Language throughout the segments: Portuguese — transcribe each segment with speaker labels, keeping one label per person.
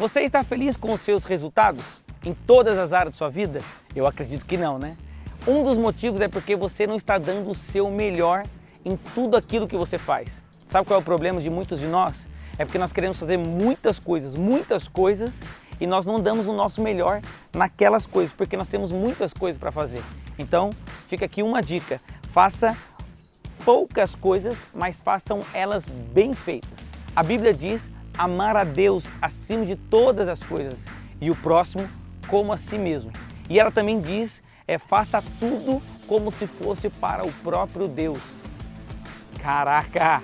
Speaker 1: Você está feliz com os seus resultados em todas as áreas da sua vida? Eu acredito que não, né? Um dos motivos é porque você não está dando o seu melhor em tudo aquilo que você faz. Sabe qual é o problema de muitos de nós? É porque nós queremos fazer muitas coisas, muitas coisas, e nós não damos o nosso melhor naquelas coisas, porque nós temos muitas coisas para fazer. Então, fica aqui uma dica: faça poucas coisas, mas façam elas bem feitas. A Bíblia diz amar a Deus acima de todas as coisas e o próximo como a si mesmo. E ela também diz é faça tudo como se fosse para o próprio Deus. Caraca,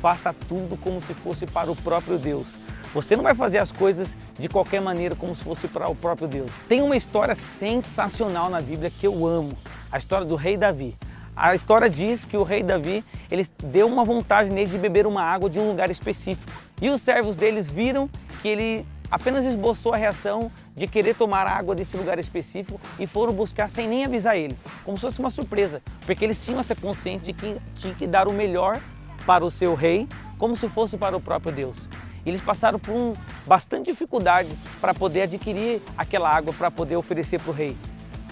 Speaker 1: faça tudo como se fosse para o próprio Deus. Você não vai fazer as coisas de qualquer maneira como se fosse para o próprio Deus. Tem uma história sensacional na Bíblia que eu amo, a história do rei Davi. A história diz que o rei Davi, ele deu uma vontade nele de beber uma água de um lugar específico. E os servos deles viram que ele apenas esboçou a reação de querer tomar água desse lugar específico e foram buscar sem nem avisar ele, como se fosse uma surpresa, porque eles tinham essa consciência de que tinha que dar o melhor para o seu rei, como se fosse para o próprio Deus. E eles passaram por um, bastante dificuldade para poder adquirir aquela água para poder oferecer para o rei.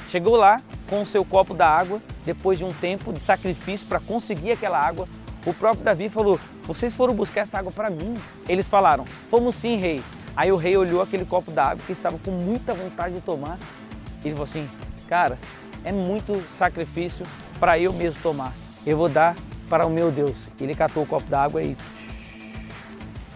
Speaker 1: Chegou lá com o seu copo da água, depois de um tempo de sacrifício para conseguir aquela água, o próprio Davi falou: Vocês foram buscar essa água para mim? Eles falaram: Fomos sim, rei. Aí o rei olhou aquele copo d'água que estava com muita vontade de tomar e falou assim: Cara, é muito sacrifício para eu mesmo tomar. Eu vou dar para o meu Deus. Ele catou o copo d'água e,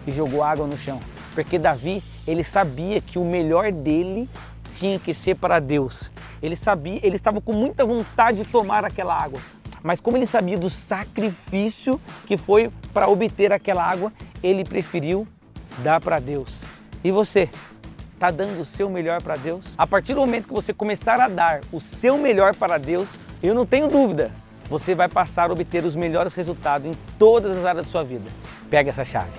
Speaker 1: e jogou água no chão. Porque Davi, ele sabia que o melhor dele tinha que ser para Deus. Ele sabia, ele estava com muita vontade de tomar aquela água. Mas como ele sabia do sacrifício que foi para obter aquela água, ele preferiu dar para Deus. E você? Está dando o seu melhor para Deus? A partir do momento que você começar a dar o seu melhor para Deus, eu não tenho dúvida, você vai passar a obter os melhores resultados em todas as áreas da sua vida. Pega essa chave.